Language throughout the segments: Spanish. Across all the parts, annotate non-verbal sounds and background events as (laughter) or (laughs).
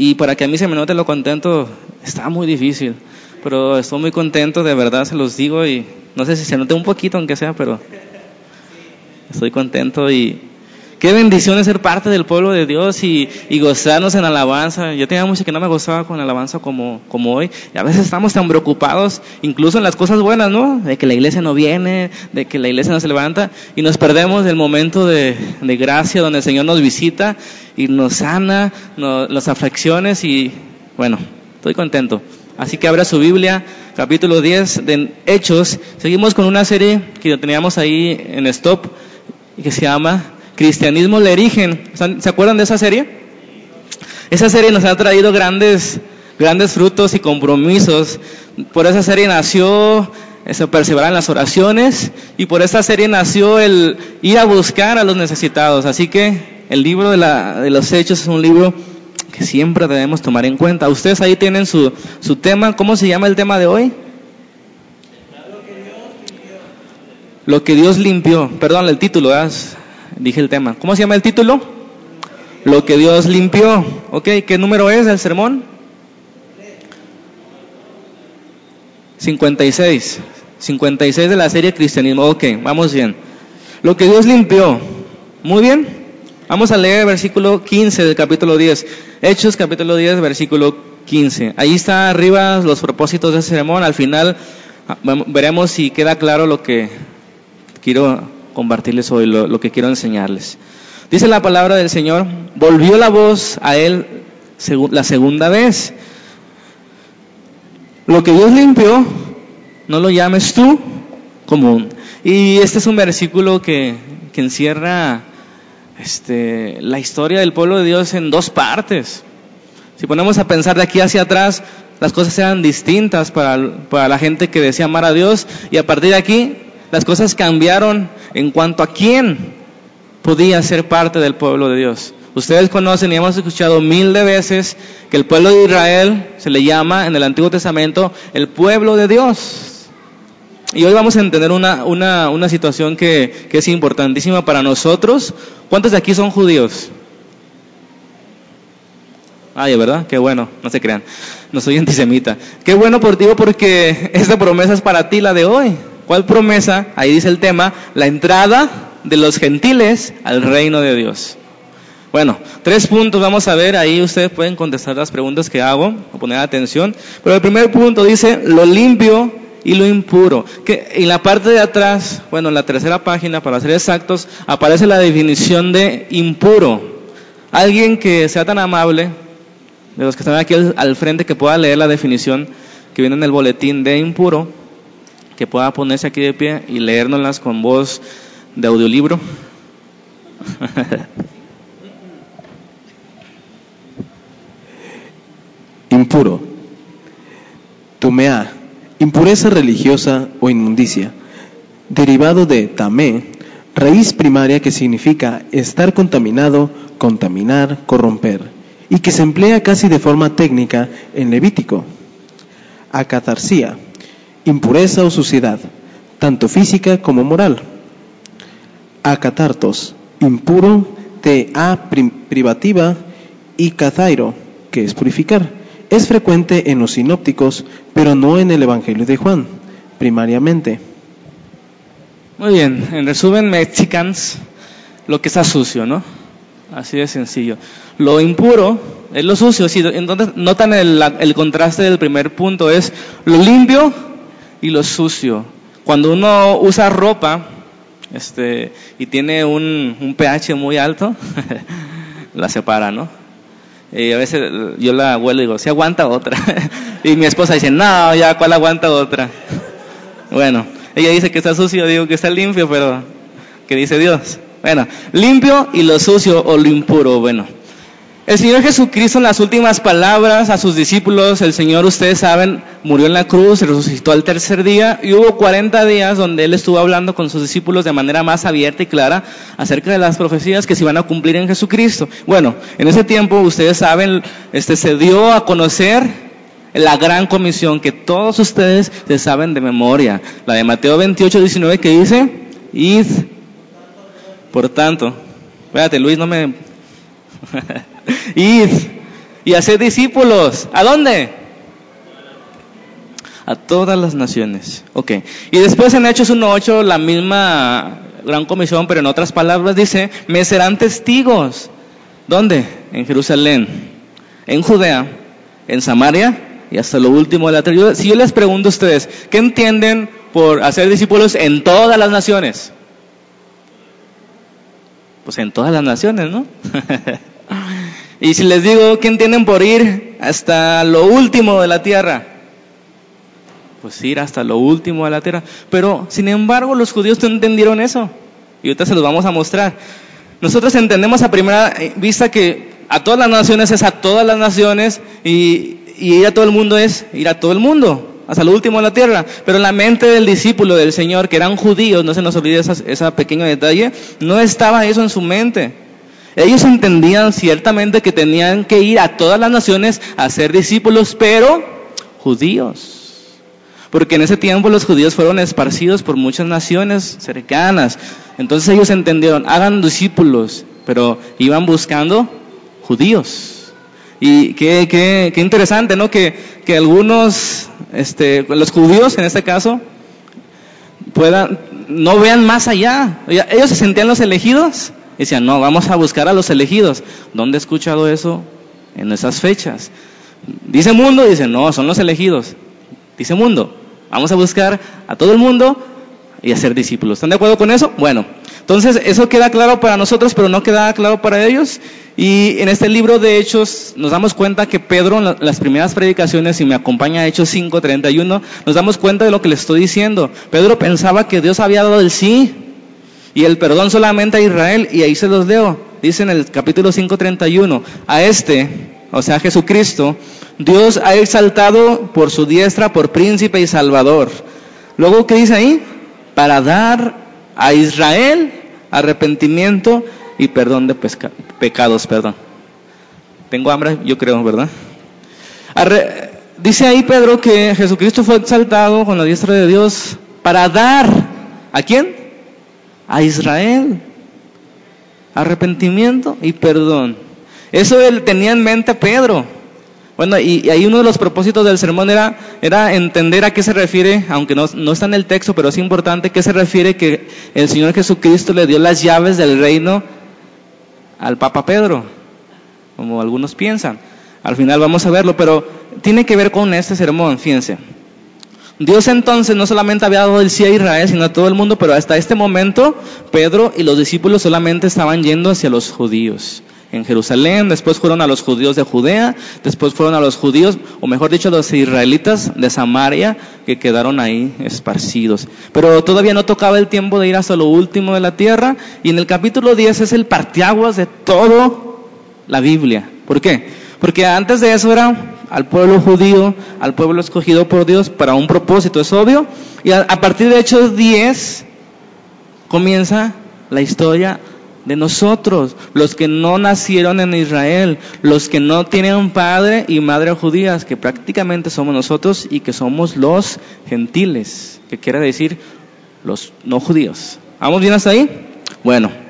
Y para que a mí se me note lo contento, está muy difícil. Pero estoy muy contento, de verdad se los digo y no sé si se note un poquito aunque sea, pero estoy contento y qué bendición es ser parte del pueblo de Dios y, y gozarnos en alabanza. Yo tenía mucho que no me gozaba con alabanza como, como hoy. Y a veces estamos tan preocupados, incluso en las cosas buenas, ¿no? De que la iglesia no viene, de que la iglesia no se levanta y nos perdemos del momento de, gracia donde el Señor nos visita y nos sana las aflicciones y bueno, estoy contento. Así que abra su Biblia, capítulo 10 de Hechos. Seguimos con una serie que teníamos ahí en Stop que se llama Cristianismo le erigen. ¿Se acuerdan de esa serie? Esa serie nos ha traído grandes, grandes frutos y compromisos. Por esa serie nació se perseverar en las oraciones y por esa serie nació el ir a buscar a los necesitados. Así que el libro de, la, de los hechos es un libro que siempre debemos tomar en cuenta. Ustedes ahí tienen su, su tema. ¿Cómo se llama el tema de hoy? Lo que Dios limpió. Perdón, el título, ¿verdad? Dije el tema. ¿Cómo se llama el título? Lo que Dios limpió. ¿Ok? ¿Qué número es el sermón? 56. 56 de la serie Cristianismo. Ok, vamos bien. Lo que Dios limpió. Muy bien. Vamos a leer el versículo 15 del capítulo 10. Hechos capítulo 10, versículo 15. Ahí está arriba los propósitos de sermón. Al final veremos si queda claro lo que quiero compartirles hoy, lo, que quiero enseñarles. Dice la palabra del Señor, volvió la voz a él la segunda vez. Lo que Dios limpió, no lo llames tú común. Y este es un versículo que, que encierra este, la historia del pueblo de Dios en dos partes. Si ponemos a pensar de aquí hacia atrás, las cosas eran distintas para, para la gente que decía amar a Dios y a partir de aquí las cosas cambiaron en cuanto a quién podía ser parte del pueblo de Dios. Ustedes conocen y hemos escuchado mil de veces que el pueblo de Israel se le llama en el Antiguo Testamento el pueblo de Dios. Y hoy vamos a entender una, una, una situación que, que es importantísima para nosotros. ¿Cuántos de aquí son judíos? Ay, ¿verdad? Qué bueno, no se crean. No soy antisemita. Qué bueno por ti porque (laughs) esta promesa es para ti la de hoy. ¿Cuál promesa? Ahí dice el tema, la entrada de los gentiles al reino de Dios. Bueno, tres puntos vamos a ver, ahí ustedes pueden contestar las preguntas que hago, o poner atención. Pero el primer punto dice, lo limpio y lo impuro. Que en la parte de atrás, bueno, en la tercera página, para ser exactos, aparece la definición de impuro. Alguien que sea tan amable, de los que están aquí al, frente, que pueda leer la definición que viene en el boletín de impuro, que pueda ponerse aquí de pie y leérnoslas con voz de audiolibro. (laughs) Impuro. Tumea, impureza religiosa o inmundicia, derivado de tamé, raíz primaria que significa estar contaminado, contaminar, corromper, y que se emplea casi de forma técnica en Levítico. Acatarsia, impureza o suciedad, tanto física como moral. Acatartos, impuro, te a privativa y cathairo, que es purificar. Es frecuente en los sinópticos, pero no en el Evangelio de Juan, primariamente. Muy bien, en resumen, mexicans, lo que está sucio, ¿no? Así de sencillo. Lo impuro es lo sucio. entonces, notan el contraste del primer punto, es lo limpio y lo sucio. Cuando uno usa ropa este, y tiene un, un pH muy alto, (laughs) la separa, ¿no? Y a veces yo la huelo y digo, si aguanta otra. (laughs) y mi esposa dice, no, ya, ¿cuál aguanta otra? (laughs) bueno, ella dice que está sucio, digo que está limpio, pero ¿qué dice Dios? Bueno, limpio y lo sucio o lo impuro, bueno. El Señor Jesucristo en las últimas palabras a sus discípulos, el Señor, ustedes saben, murió en la cruz, resucitó al tercer día y hubo 40 días donde Él estuvo hablando con sus discípulos de manera más abierta y clara acerca de las profecías que se iban a cumplir en Jesucristo. Bueno, en ese tiempo, ustedes saben, este, se dio a conocer la gran comisión que todos ustedes se saben de memoria, la de Mateo 28, 19 que dice, id, por tanto, espérate Luis, no me... (laughs) Id y hacer discípulos. ¿A dónde? A todas las naciones. Ok. Y después en Hechos 1.8, la misma gran comisión, pero en otras palabras dice, me serán testigos. ¿Dónde? En Jerusalén, en Judea, en Samaria y hasta lo último de la tierra. Si yo les pregunto a ustedes, ¿qué entienden por hacer discípulos en todas las naciones? Pues en todas las naciones, ¿no? (laughs) y si les digo, ¿qué entienden por ir hasta lo último de la tierra? Pues ir hasta lo último de la tierra. Pero, sin embargo, los judíos no entendieron eso. Y ahorita se los vamos a mostrar. Nosotros entendemos a primera vista que a todas las naciones es a todas las naciones y, ir a todo el mundo es ir a todo el mundo, hasta lo último de la tierra. Pero la mente del discípulo del Señor, que eran judíos, no se nos olvide ese pequeño detalle, no estaba eso en su mente. Ellos entendían ciertamente que tenían que ir a todas las naciones a ser discípulos, pero judíos. Porque en ese tiempo los judíos fueron esparcidos por muchas naciones cercanas. Entonces ellos entendieron, hagan discípulos, pero iban buscando judíos. Y qué, interesante, ¿no? Que, algunos, este, los judíos en este caso, puedan, no vean más allá. Ellos se sentían los elegidos decían, no, vamos a buscar a los elegidos. ¿Dónde he escuchado eso? En esas fechas. Dice mundo, dice, no, son los elegidos. Dice mundo, vamos a buscar a todo el mundo y a ser discípulos. ¿Están de acuerdo con eso? Bueno, entonces eso queda claro para nosotros, pero no queda claro para ellos. Y en este libro de Hechos nos damos cuenta que Pedro, en las primeras predicaciones, y me acompaña a Hechos 5:31, nos damos cuenta de lo que le estoy diciendo. Pedro pensaba que Dios había dado el sí y el perdón solamente a Israel, y ahí se los leo. Dice en el capítulo 5:31, a este, o sea, Jesucristo, Dios ha exaltado por su diestra por príncipe y salvador. Luego, ¿qué dice ahí? Para dar a Israel arrepentimiento y perdón de pecados, perdón. Tengo hambre, yo creo, ¿verdad? dice ahí Pedro que Jesucristo fue exaltado con la diestra de Dios para dar a quién? A Israel arrepentimiento y perdón. Eso él tenía en mente Pedro. Bueno, y, ahí uno de los propósitos del sermón era, era entender a qué se refiere, aunque no, no está en el texto, pero es importante, qué se refiere que el Señor Jesucristo le dio las llaves del reino al Papa Pedro, como algunos piensan. Al final vamos a verlo, pero tiene que ver con este sermón, fíjense. Dios entonces no solamente había dado el sí a Israel, sino a todo el mundo, pero hasta este momento Pedro y los discípulos solamente estaban yendo hacia los judíos en Jerusalén, después fueron a los judíos de Judea, después fueron a los judíos, o mejor dicho, los israelitas de Samaria, que quedaron ahí esparcidos. Pero todavía no tocaba el tiempo de ir hasta lo último de la tierra, y en el capítulo 10 es el partiaguas de todo la Biblia. ¿Por qué? Porque antes de eso era al pueblo judío, al pueblo escogido por Dios para un propósito, es obvio, y a, partir de Hechos 10 comienza la historia de nosotros, los que no nacieron en Israel, los que no tienen padre y madre judías, que prácticamente somos nosotros y que somos los gentiles, que quiere decir los no judíos. ¿Vamos bien hasta ahí? Bueno.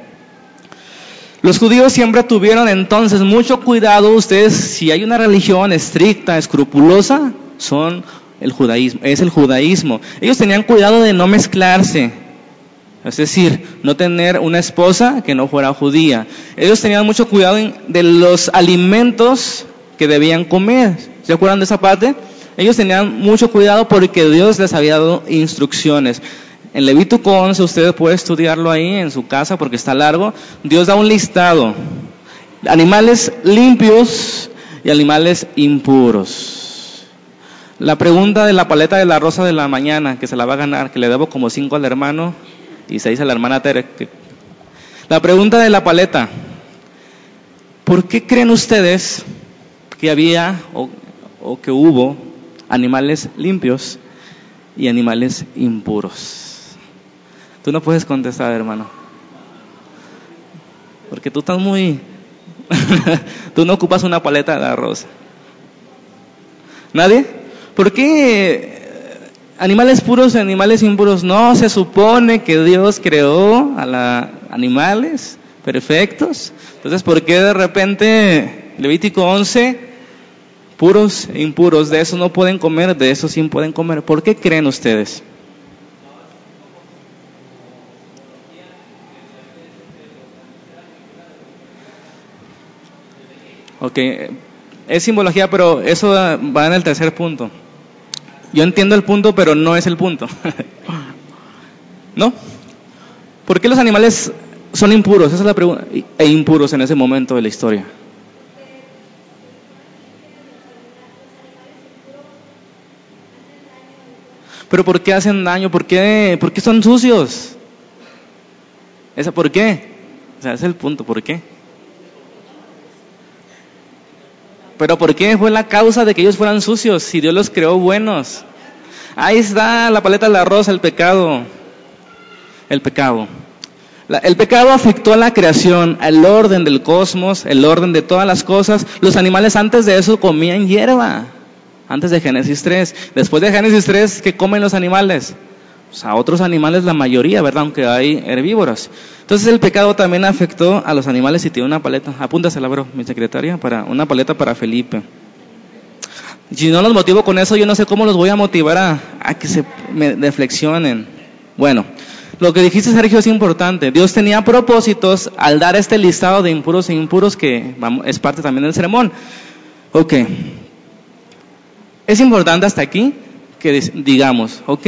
Los judíos siempre tuvieron entonces mucho cuidado, ustedes, si hay una religión estricta, escrupulosa, son el judaísmo, es el judaísmo. Ellos tenían cuidado de no mezclarse, es decir, no tener una esposa que no fuera judía. Ellos tenían mucho cuidado de los alimentos que debían comer. ¿Se acuerdan de esa parte? Ellos tenían mucho cuidado porque Dios les había dado instrucciones. En Levítico 11, usted puede estudiarlo ahí en su casa porque está largo. Dios da un listado. Animales limpios y animales impuros. La pregunta de la paleta de la rosa de la mañana, que se la va a ganar, que le debo como cinco al hermano, y se dice la hermana Tere. La pregunta de la paleta. ¿Por qué creen ustedes que había o, o que hubo animales limpios y animales impuros? Tú no puedes contestar, hermano. Porque tú estás muy... (laughs) tú no ocupas una paleta de arroz. ¿Nadie? ¿Por qué animales puros y animales impuros. No, se supone que Dios creó a los animales perfectos. Entonces, ¿por qué de repente Levítico 11 puros e impuros, de eso no pueden comer, de eso sí pueden comer. ¿Por qué creen ustedes? Ok, es simbología, pero eso va en el tercer punto. Yo entiendo el punto, pero no es el punto. (laughs) ¿No? ¿Por qué los animales son impuros? Esa es la pregunta. E impuros en ese momento de la historia. Pero ¿por qué hacen daño? ¿Por qué, ¿Por qué son sucios? ¿Esa por qué? O sea, es el punto, ¿por qué? Pero ¿por qué fue la causa de que ellos fueran sucios si Dios los creó buenos? Ahí está la paleta de la rosa, el pecado. El pecado. el pecado afectó a la creación, al orden del cosmos, el orden de todas las cosas. Los animales antes de eso comían hierba, antes de Génesis 3. Después de Génesis 3, ¿qué comen los animales? A otros animales la mayoría, ¿verdad? Aunque hay herbívoros. Entonces el pecado también afectó a los animales y tiene una paleta. Apúntasela, bro, mi secretaria, para una paleta para Felipe. Si no los motivo con eso, yo no sé cómo los voy a motivar a, que se me reflexionen. Bueno, lo que dijiste, Sergio, es importante. Dios tenía propósitos al dar este listado de impuros e impuros que es parte también del sermón. Ok. Es importante hasta aquí que digamos, ok,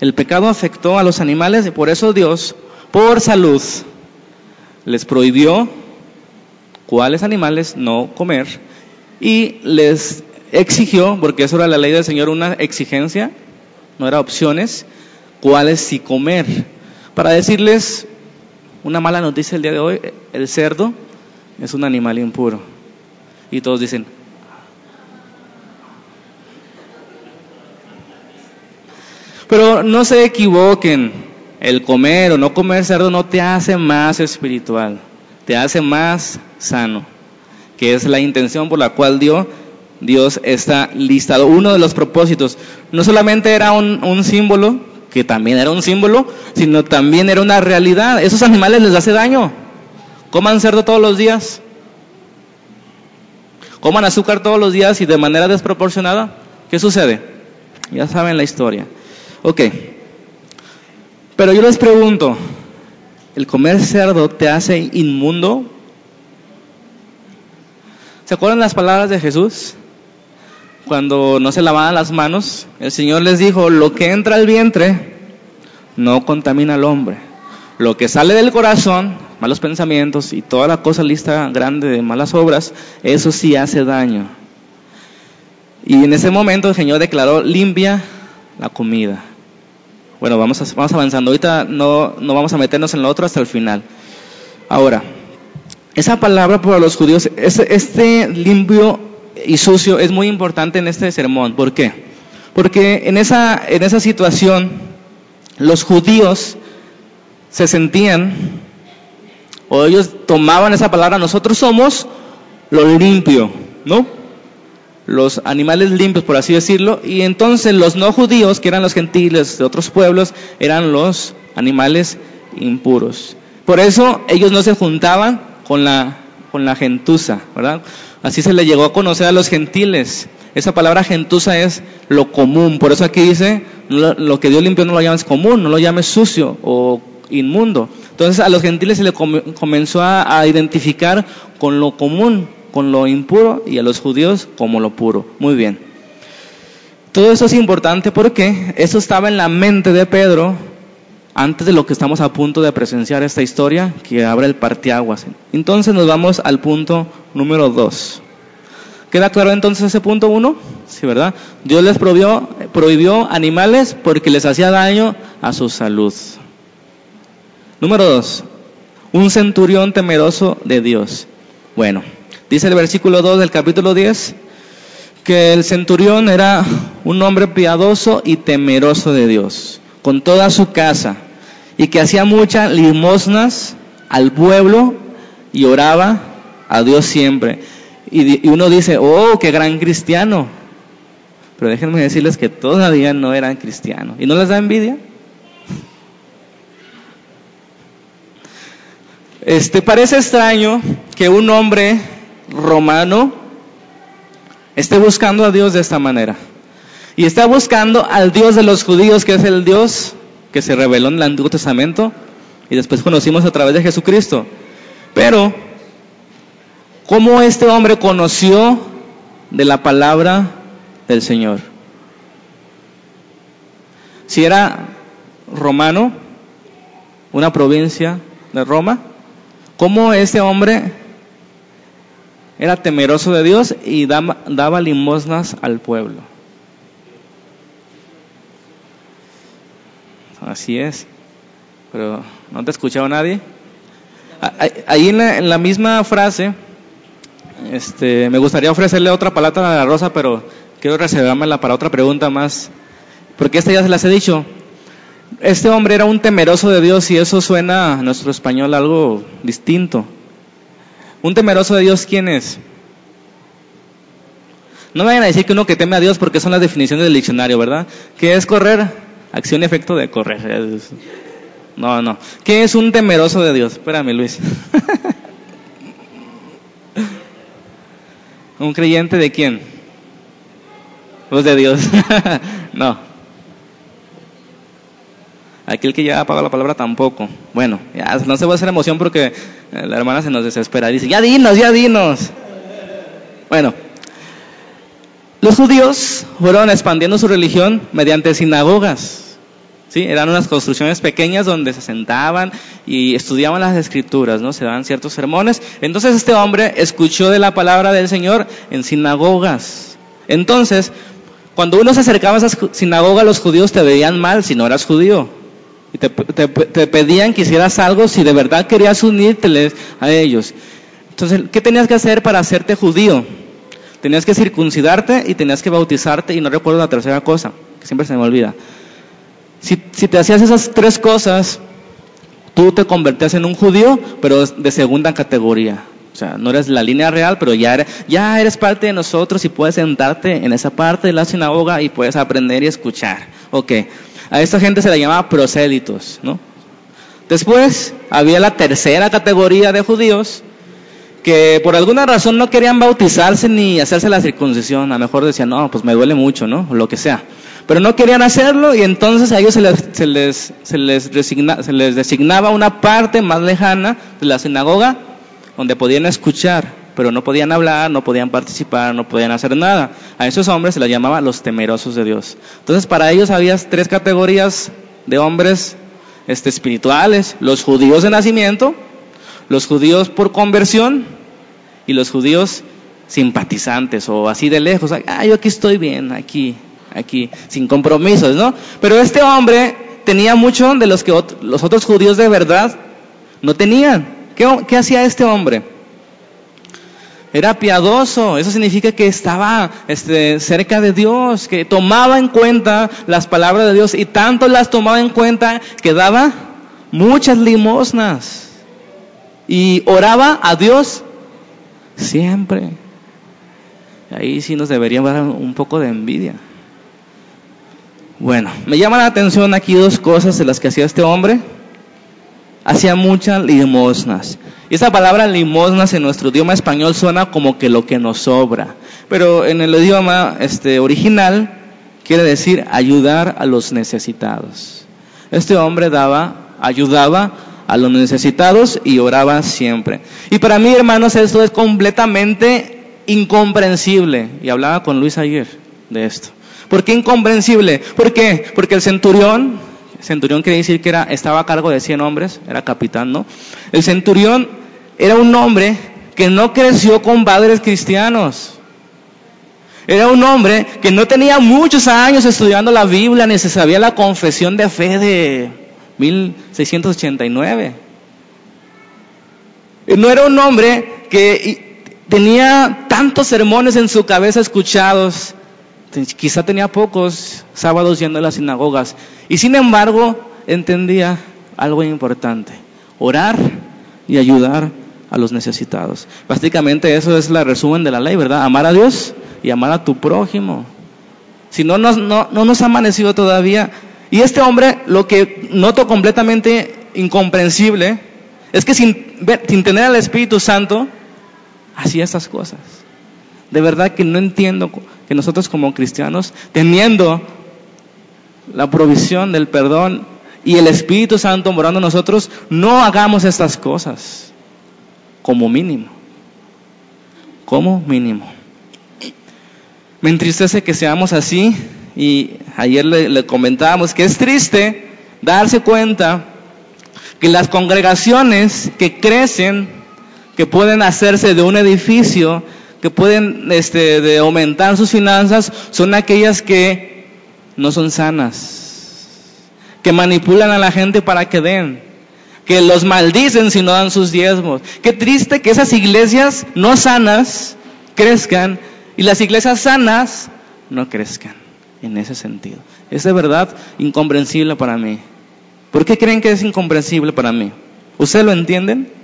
el pecado afectó a los animales y por eso Dios por salud les prohibió cuáles animales no comer y les exigió, porque eso era la ley del Señor, una exigencia, no era opciones, cuáles sí comer. Para decirles una mala noticia el día de hoy, el cerdo es un animal impuro. Y todos dicen, pero no se equivoquen, el comer o no comer cerdo no te hace más espiritual, te hace más sano, que es la intención por la cual Dios, Dios está listado. Uno de los propósitos, no solamente era un, un símbolo, que también era un símbolo, sino también era una realidad. Esos animales les hace daño. Coman cerdo todos los días. Coman azúcar todos los días y de manera desproporcionada. ¿Qué sucede? Ya saben la historia. Ok. Pero yo les pregunto, ¿el comer cerdo te hace inmundo? ¿Se acuerdan las palabras de Jesús? Cuando no se lavaban las manos, el Señor les dijo, lo que entra al vientre no contamina al hombre. Lo que sale del corazón, malos pensamientos y toda la cosa lista grande de malas obras, eso sí hace daño. Y en ese momento el Señor declaró, limpia la comida. Bueno, vamos, vamos avanzando. Ahorita no, no vamos a meternos en lo otro hasta el final. Ahora, esa palabra para los judíos, este, este limpio y sucio es muy importante en este sermón. ¿Por qué? Porque en esa, en esa situación los judíos se sentían, o ellos tomaban esa palabra, nosotros somos lo limpio, ¿no? Los animales limpios, por así decirlo, y entonces los no judíos, que eran los gentiles de otros pueblos, eran los animales impuros. Por eso ellos no se juntaban con la, con la gentuza, ¿verdad? Así se le llegó a conocer a los gentiles. Esa palabra gentuza es lo común, por eso aquí dice, lo, que Dios limpió no lo llames común, no lo llames sucio o inmundo. Entonces a los gentiles se le comenzó a identificar con lo común, con lo impuro y a los judíos como lo puro. Muy bien. Todo eso es importante porque eso estaba en la mente de Pedro antes de lo que estamos a punto de presenciar esta historia que abre el partiaguas. Entonces nos vamos al punto número dos. ¿Queda claro entonces ese punto uno? Sí, ¿verdad? Dios les prohibió, prohibió animales porque les hacía daño a su salud. Número dos, un centurión temeroso de Dios. Bueno, Dice el versículo 2 del capítulo 10 que el centurión era un hombre piadoso y temeroso de Dios, con toda su casa, y que hacía muchas limosnas al pueblo y oraba a Dios siempre. Y, uno dice, oh, qué gran cristiano. Pero déjenme decirles que todavía no eran cristianos. ¿Y no les da envidia? Este parece extraño que un hombre romano esté buscando a Dios de esta manera. Y está buscando al Dios de los judíos, que es el Dios que se reveló en el Antiguo Testamento y después conocimos a través de Jesucristo. Pero, ¿cómo este hombre conoció de la palabra del Señor? Si era romano, una provincia de Roma, ¿cómo este hombre era temeroso de Dios y daba, daba limosnas al pueblo? Así es. Pero no te ha escuchado nadie. Ahí en la, misma frase, este, me gustaría ofrecerle otra palabra a la Rosa, pero quiero reservármela para otra pregunta más, porque esta ya se las he dicho. Este hombre era un temeroso de Dios y eso suena a nuestro español algo distinto. Un temeroso de Dios, ¿quién es? No me vayan a decir que uno que teme a Dios porque son las definiciones del diccionario, ¿verdad? Que es correr, acción y efecto de correr. No, no. ¿Qué es un temeroso de Dios? Espérame, Luis. (laughs) ¿Un creyente de quién? Pues de Dios. (laughs) no. Aquel que ya ha la palabra tampoco. Bueno, ya no se va a hacer emoción porque la hermana se nos desespera. Dice, ya dinos, ya dinos. Bueno, los judíos fueron expandiendo su religión mediante sinagogas. Eran unas construcciones pequeñas donde se sentaban y estudiaban las escrituras, ¿no? Se daban ciertos sermones. Entonces este hombre escuchó de la palabra del Señor en sinagogas. Entonces, cuando uno se acercaba a esas sinagogas, los judíos te veían mal si no eras judío. Y te, pedían que hicieras algo si de verdad querías unirte a ellos. Entonces, ¿qué tenías que hacer para hacerte judío? Tenías que circuncidarte y tenías que bautizarte y no recuerdo la tercera cosa, que siempre se me olvida. Si, te hacías esas tres cosas, tú te convertías en un judío, pero de segunda categoría. O sea, no eres la línea real, pero ya eres, ya eres parte de nosotros y puedes sentarte en esa parte de la sinagoga y puedes aprender y escuchar. Ok. A esta gente se le llamaba prosélitos, ¿no? Después había la tercera categoría de judíos que por alguna razón no querían bautizarse ni hacerse la circuncisión. A lo mejor decían, no, pues me duele mucho, ¿no? O lo que sea pero no querían hacerlo y entonces a ellos se les, se les, se les, se les designaba una parte más lejana de la sinagoga donde podían escuchar, pero no podían hablar, no podían participar, no podían hacer nada. A esos hombres se les llamaba los temerosos de Dios. Entonces para ellos había tres categorías de hombres este, espirituales, los judíos de nacimiento, los judíos por conversión y los judíos simpatizantes o así de lejos. Ah, yo aquí estoy bien, aquí, aquí, sin compromisos, ¿no? Pero este hombre tenía mucho de los que los otros judíos de verdad no tenían. ¿Qué, hacía este hombre? Era piadoso, eso significa que estaba este, cerca de Dios, que tomaba en cuenta las palabras de Dios y tanto las tomaba en cuenta que daba muchas limosnas y oraba a Dios siempre. Ahí sí nos debería dar un poco de envidia. Bueno, me llama la atención aquí dos cosas de las que hacía este hombre. Hacía muchas limosnas. Y esa palabra limosnas en nuestro idioma español suena como que lo que nos sobra. Pero en el idioma este, original quiere decir ayudar a los necesitados. Este hombre daba, ayudaba a los necesitados y oraba siempre. Y para mí, hermanos, esto es completamente incomprensible. Y hablaba con Luis ayer de esto. ¿Por qué incomprensible? ¿Por qué? Porque el centurión, centurión quiere decir que era, estaba a cargo de 100 hombres, era capitán, ¿no? El centurión era un hombre que no creció con padres cristianos. Era un hombre que no tenía muchos años estudiando la Biblia, ni se sabía la confesión de fe de 1689. No era un hombre que tenía tantos sermones en su cabeza escuchados quizá tenía pocos sábados yendo a las sinagogas y sin embargo entendía algo importante, orar y ayudar a los necesitados. Básicamente eso es la resumen de la ley, ¿verdad? Amar a Dios y amar a tu prójimo. Si no nos, no, no nos ha amanecido todavía. Y este hombre, lo que noto completamente incomprensible, es que sin, sin tener al Espíritu Santo, hacía estas cosas. De verdad que no entiendo que nosotros como cristianos, teniendo la provisión del perdón y el Espíritu Santo morando en nosotros, no hagamos estas cosas como mínimo. Como mínimo. Me entristece que seamos así y ayer le, le comentábamos que es triste darse cuenta que las congregaciones que crecen, que pueden hacerse de un edificio, que pueden este, aumentar sus finanzas, son aquellas que no son sanas, que manipulan a la gente para que den, que los maldicen si no dan sus diezmos. Qué triste que esas iglesias no sanas crezcan y las iglesias sanas no crezcan en ese sentido. Es de verdad incomprensible para mí. ¿Por qué creen que es incomprensible para mí? ¿Ustedes lo entienden?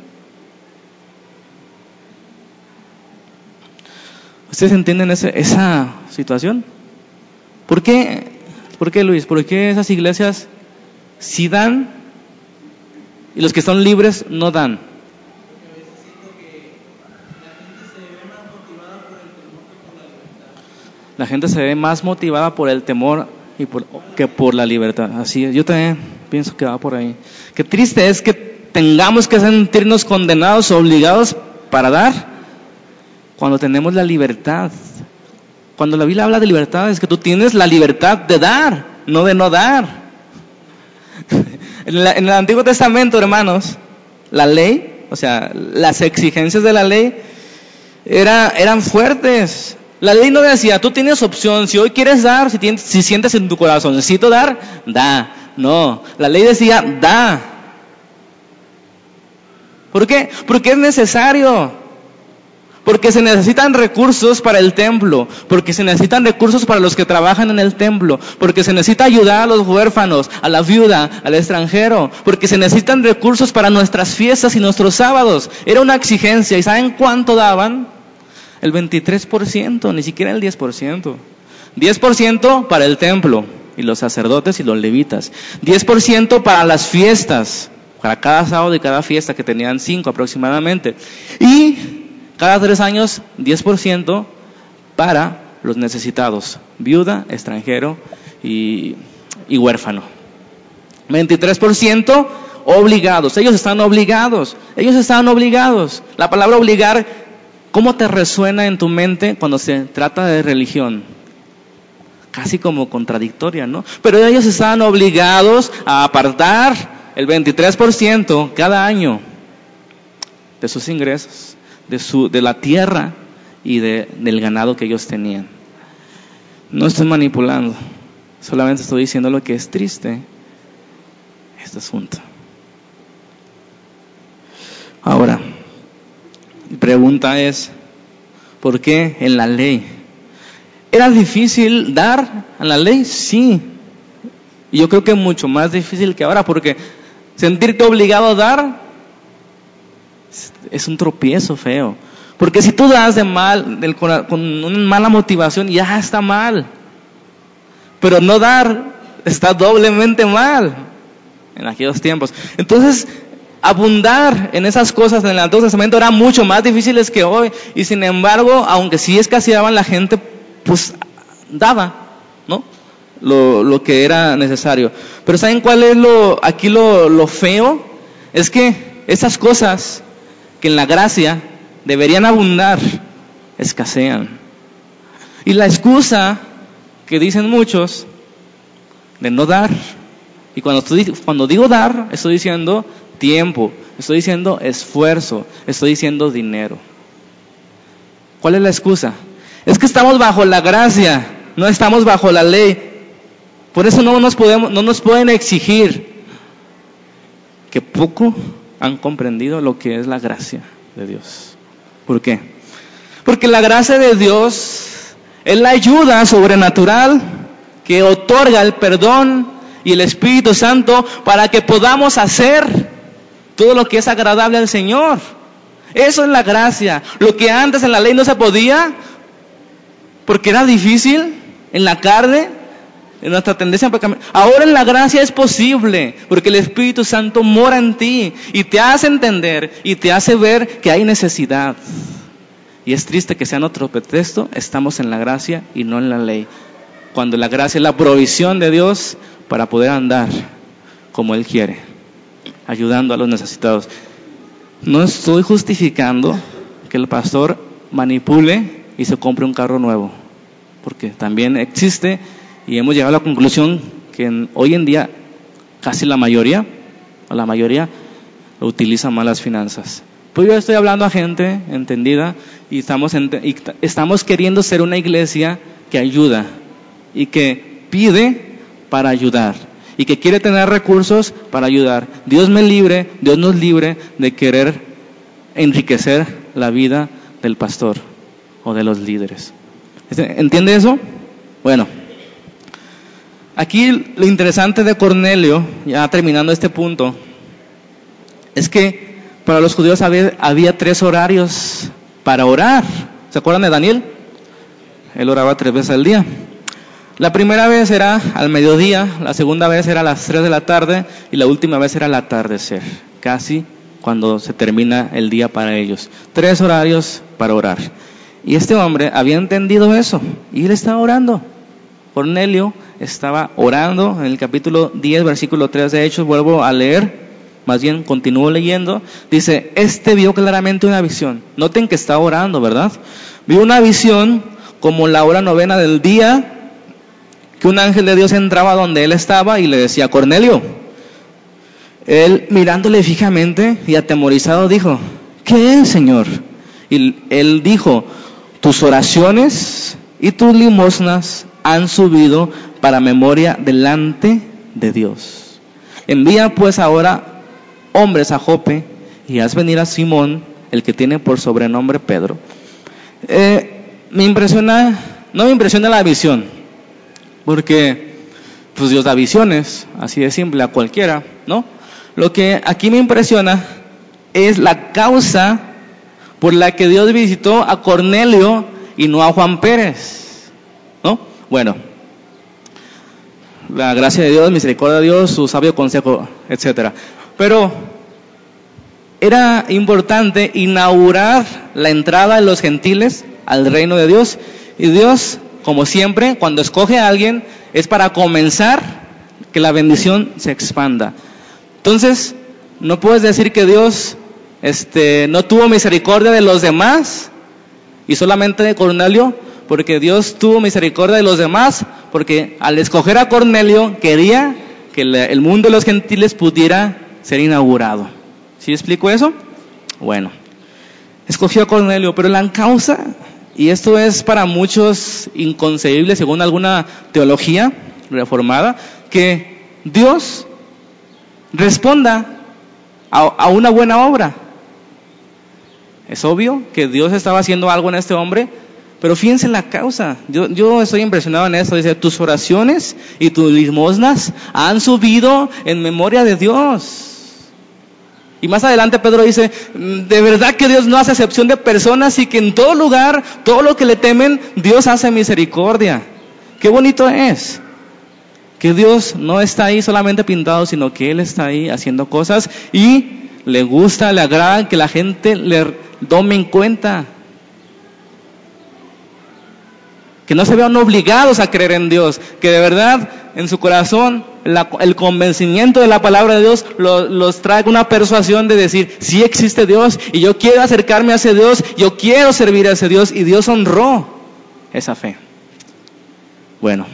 ¿Ustedes entienden esa situación? ¿Por qué, ¿Por qué, Luis? ¿Por qué esas iglesias sí dan y los que están libres no dan? La gente se ve más motivada por el temor y por, que por la libertad. Así es. Yo también pienso que va por ahí. Qué triste es que tengamos que sentirnos condenados o obligados para dar cuando tenemos la libertad. Cuando la Biblia habla de libertad es que tú tienes la libertad de dar, no de no dar. (laughs) en, en, el Antiguo Testamento, hermanos, la ley, o sea, las exigencias de la ley era, eran fuertes. La ley no decía, tú tienes opción, si hoy quieres dar, si, tienes, si sientes en tu corazón, necesito dar, da. No, la ley decía, da. ¿Por qué? Porque es necesario. Porque se necesitan recursos para el templo, porque se necesitan recursos para los que trabajan en el templo, porque se necesita ayudar a los huérfanos, a la viuda, al extranjero, porque se necesitan recursos para nuestras fiestas y nuestros sábados. Era una exigencia. ¿Y saben cuánto daban? El 23%, ni siquiera el 10%. 10% para el templo y los sacerdotes y los levitas. 10% para las fiestas, para cada sábado y cada fiesta que tenían cinco aproximadamente. Y cada tres años, 10% para los necesitados, viuda, extranjero y, y huérfano. 23% obligados, ellos están obligados, ellos están obligados. La palabra obligar, ¿cómo te resuena en tu mente cuando se trata de religión? Casi como contradictoria, ¿no? Pero ellos están obligados a apartar el 23% cada año de sus ingresos de, su, de la tierra y de, del ganado que ellos tenían. No estoy manipulando, solamente estoy diciendo lo que es triste este asunto. Ahora, mi pregunta es, ¿por qué en la ley? ¿Era difícil dar a la ley? Sí. Yo creo que mucho más difícil que ahora, porque sentirte obligado a dar es un tropiezo feo. Porque si tú das de mal, con una mala motivación, ya está mal. Pero no dar está doblemente mal en aquellos tiempos. Entonces, abundar en esas cosas en el Antiguo Testamento era mucho más difíciles que hoy. Y sin embargo, aunque sí escaseaban, la gente pues daba, ¿no? Lo, lo, que era necesario. Pero ¿saben cuál es lo, aquí lo, lo feo? Es que esas cosas que en la gracia deberían abundar, escasean. Y la excusa que dicen muchos de no dar, y cuando, digo dar, estoy diciendo tiempo, estoy diciendo esfuerzo, estoy diciendo dinero. ¿Cuál es la excusa? Es que estamos bajo la gracia, no estamos bajo la ley. Por eso no nos, podemos, no nos pueden exigir que poco han comprendido lo que es la gracia de Dios. ¿Por qué? Porque la gracia de Dios es la ayuda sobrenatural que otorga el perdón y el Espíritu Santo para que podamos hacer todo lo que es agradable al Señor. Eso es la gracia. Lo que antes en la ley no se podía, porque era difícil en la carne, nuestra tendencia Ahora en la gracia es posible, porque el Espíritu Santo mora en ti y te hace entender y te hace ver que hay necesidad, Y es triste que sea otro pretexto, estamos en la gracia y no en la ley. Cuando la gracia es la provisión de Dios para poder andar como Él quiere, ayudando a los necesitados. No estoy justificando que el pastor manipule y se compre un carro nuevo, porque también existe y hemos llegado a la conclusión que hoy en día casi la mayoría, o la mayoría, utiliza malas finanzas. Pues yo estoy hablando a gente entendida y estamos, y estamos queriendo ser una iglesia que ayuda y que pide para ayudar y que quiere tener recursos para ayudar. Dios me libre, Dios nos libre de querer enriquecer la vida del pastor o de los líderes. ¿Entiende eso? Bueno, aquí lo interesante de Cornelio, ya terminando este punto, es que para los judíos había, tres horarios para orar. ¿Se acuerdan de Daniel? Él oraba tres veces al día. La primera vez era al mediodía, la segunda vez era a las 3 de la tarde y la última vez era al atardecer, casi cuando se termina el día para ellos. Tres horarios para orar. Y este hombre había entendido eso y él estaba orando. Cornelio estaba orando en el capítulo 10, versículo 3 de Hechos, vuelvo a leer, más bien continúo leyendo, dice, este vio claramente una visión. Noten que está orando, ¿verdad? Vio una visión como la hora novena del día que un ángel de Dios entraba donde él estaba y le decía, Cornelio. Él mirándole fijamente y atemorizado dijo, ¿qué es, Señor? Y él dijo, tus oraciones y tus limosnas han subido para memoria delante de Dios. Envía pues ahora hombres a Jope y haz venir a Simón, el que tiene por sobrenombre Pedro. Eh, me impresiona, no me impresiona la visión, porque pues Dios da visiones, así de simple, a cualquiera, ¿no? Lo que aquí me impresiona es la causa por la que Dios visitó a Cornelio y no a Juan Pérez, ¿no? Bueno, la gracia de Dios, misericordia de Dios, su sabio consejo, etcétera. Pero era importante inaugurar la entrada de los gentiles al reino de Dios y Dios como siempre, cuando escoge a alguien es para comenzar que la bendición se expanda. Entonces, no puedes decir que Dios este, no tuvo misericordia de los demás y solamente de Cornelio, porque Dios tuvo misericordia de los demás, porque al escoger a Cornelio quería que el mundo de los gentiles pudiera ser inaugurado. ¿Sí explico eso? Bueno, escogió a Cornelio, pero la causa y esto es para muchos inconcebible, según alguna teología reformada, que Dios responda a, una buena obra. Es obvio que Dios estaba haciendo algo en este hombre, pero fíjense la causa. Yo, estoy impresionado en esto. Dice, tus oraciones y tus limosnas han subido en memoria de Dios. Y más adelante Pedro dice, de verdad que Dios no hace excepción de personas y que en todo lugar, todo lo que le temen, Dios hace misericordia. Qué bonito es. Que Dios no está ahí solamente pintado, sino que Él está ahí haciendo cosas y le gusta, le agrada que la gente le tome en cuenta. Que no se vean obligados a creer en Dios, que de verdad en su corazón el convencimiento de la palabra de Dios los trae una persuasión de decir, sí existe Dios y yo quiero acercarme a ese Dios, yo quiero servir a ese Dios y Dios honró esa fe. Bueno,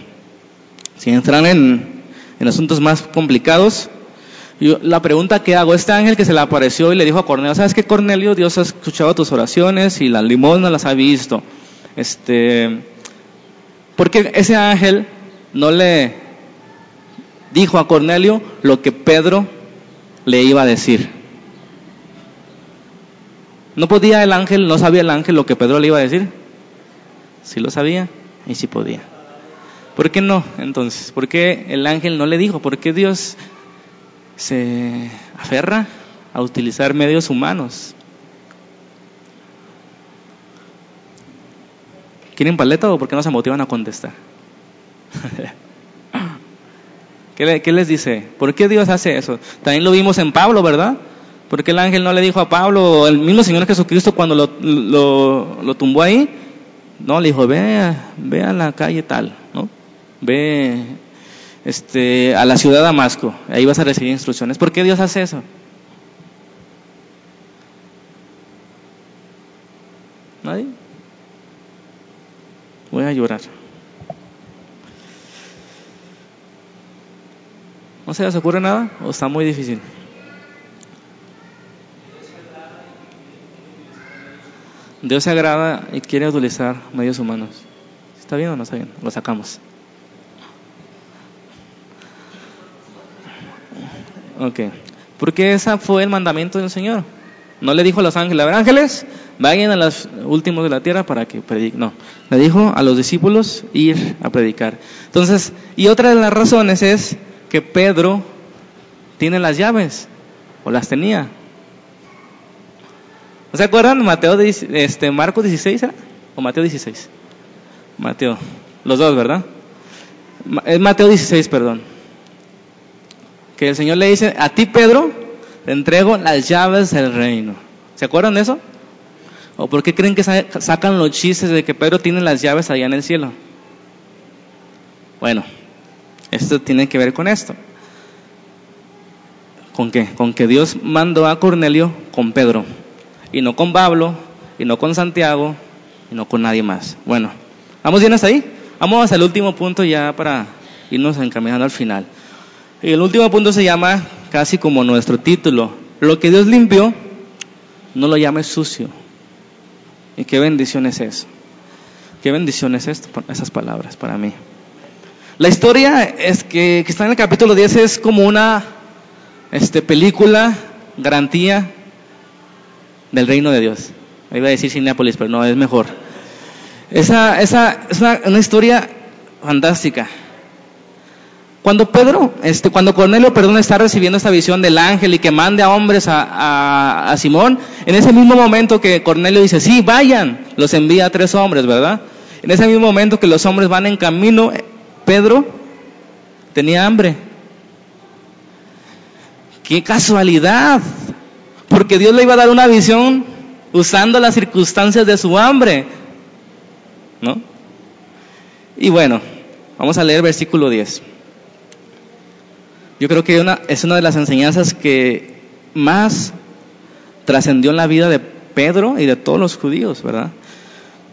sin entrar en, en asuntos más complicados, yo, la pregunta que hago, este ángel que se le apareció y le dijo a Cornelio, ¿sabes qué Cornelio? Dios ha escuchado tus oraciones y las limosnas las ha visto. Este, porque ese ángel no le dijo a Cornelio lo que Pedro le iba a decir. ¿No podía el ángel, no sabía el ángel lo que Pedro le iba a decir? Sí lo sabía y sí podía. ¿Por qué no entonces? ¿Por qué el ángel no le dijo? ¿Por qué Dios se aferra a utilizar medios humanos? ¿Quieren paleta o por qué no se motivan a contestar? (laughs) ¿Qué, les dice? ¿Por qué Dios hace eso? También lo vimos en Pablo, ¿verdad? Porque el ángel no le dijo a Pablo, el mismo Señor Jesucristo cuando lo, lo, lo tumbó ahí, no, le dijo, ve, ve a la calle tal, ¿no? Ve este, a la ciudad de Damasco, ahí vas a recibir instrucciones. ¿Por qué Dios hace eso? ¿Nadie? Voy a llorar. ¿No se les ocurre nada? ¿O está muy difícil? Dios se agrada y quiere utilizar medios humanos. ¿Está bien o no está bien? Lo sacamos. Ok. Porque ese fue el mandamiento del Señor. No le dijo a los ángeles, a ver ángeles, vayan a los últimos de la tierra para que prediquen. No, le dijo a los discípulos ir a predicar. Entonces, y otra de las razones es que Pedro tiene las llaves, o las tenía. ¿Se acuerdan? Mateo, este, Marcos 16, ¿O Mateo 16? Mateo, los dos, ¿verdad? Es Mateo 16, perdón. Que el Señor le dice, a ti Pedro, te entrego las llaves del reino. ¿Se acuerdan de eso? ¿O por qué creen que sacan los chistes de que Pedro tiene las llaves allá en el cielo? Bueno, esto tiene que ver con esto. ¿Con qué? Con que Dios mandó a Cornelio con Pedro y no con Pablo, y no con Santiago, y no con nadie más. Bueno, ¿vamos bien hasta ahí? Vamos al último punto ya para irnos encaminando al final. Y el último punto se llama casi como nuestro título. Lo que Dios limpió, no lo llame sucio. Y qué bendición es eso. Qué bendición es esto, esas palabras para mí. La historia es que, está en el capítulo 10 es como una este, película, garantía del reino de Dios. Iba a decir Cineápolis, pero no, es mejor. Esa, esa es una, historia fantástica. Cuando Pedro, este, cuando Cornelio, perdón, está recibiendo esta visión del ángel y que mande a hombres a, a, Simón, en ese mismo momento que Cornelio dice, sí, vayan, los envía a tres hombres, ¿verdad? En ese mismo momento que los hombres van en camino, Pedro tenía hambre. ¡Qué casualidad! Porque Dios le iba a dar una visión usando las circunstancias de su hambre. ¿No? Y bueno, vamos a leer versículo 10. Yo creo que una, es una de las enseñanzas que más trascendió en la vida de Pedro y de todos los judíos, ¿verdad?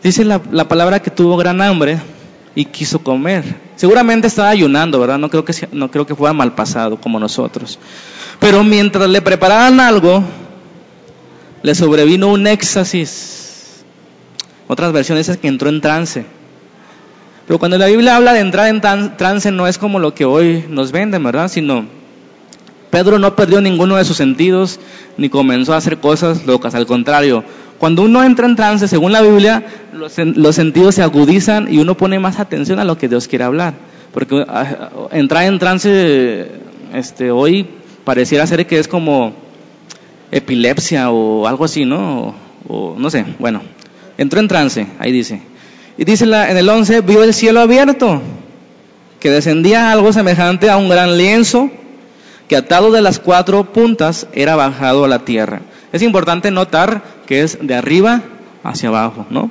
Dice la, la, palabra que tuvo gran hambre y quiso comer. Seguramente estaba ayunando, ¿verdad? No creo que, no creo que fuera mal pasado como nosotros. Pero mientras le preparaban algo, le sobrevino un éxtasis. Otras versiones es que entró en trance. Pero cuando la Biblia habla de entrar en trance no es como lo que hoy nos venden, ¿verdad? Sino Pedro no perdió ninguno de sus sentidos ni comenzó a hacer cosas locas. Al contrario, cuando uno entra en trance, según la Biblia, los, sentidos se agudizan y uno pone más atención a lo que Dios quiere hablar. Porque ah, entrar en trance este, hoy pareciera ser que es como epilepsia o algo así, ¿no? O, no sé, bueno, entró en trance, ahí dice. Y dice en el 11, vio el cielo abierto, que descendía algo semejante a un gran lienzo, que atado de las cuatro puntas era bajado a la tierra. Es importante notar que es de arriba hacia abajo, ¿no?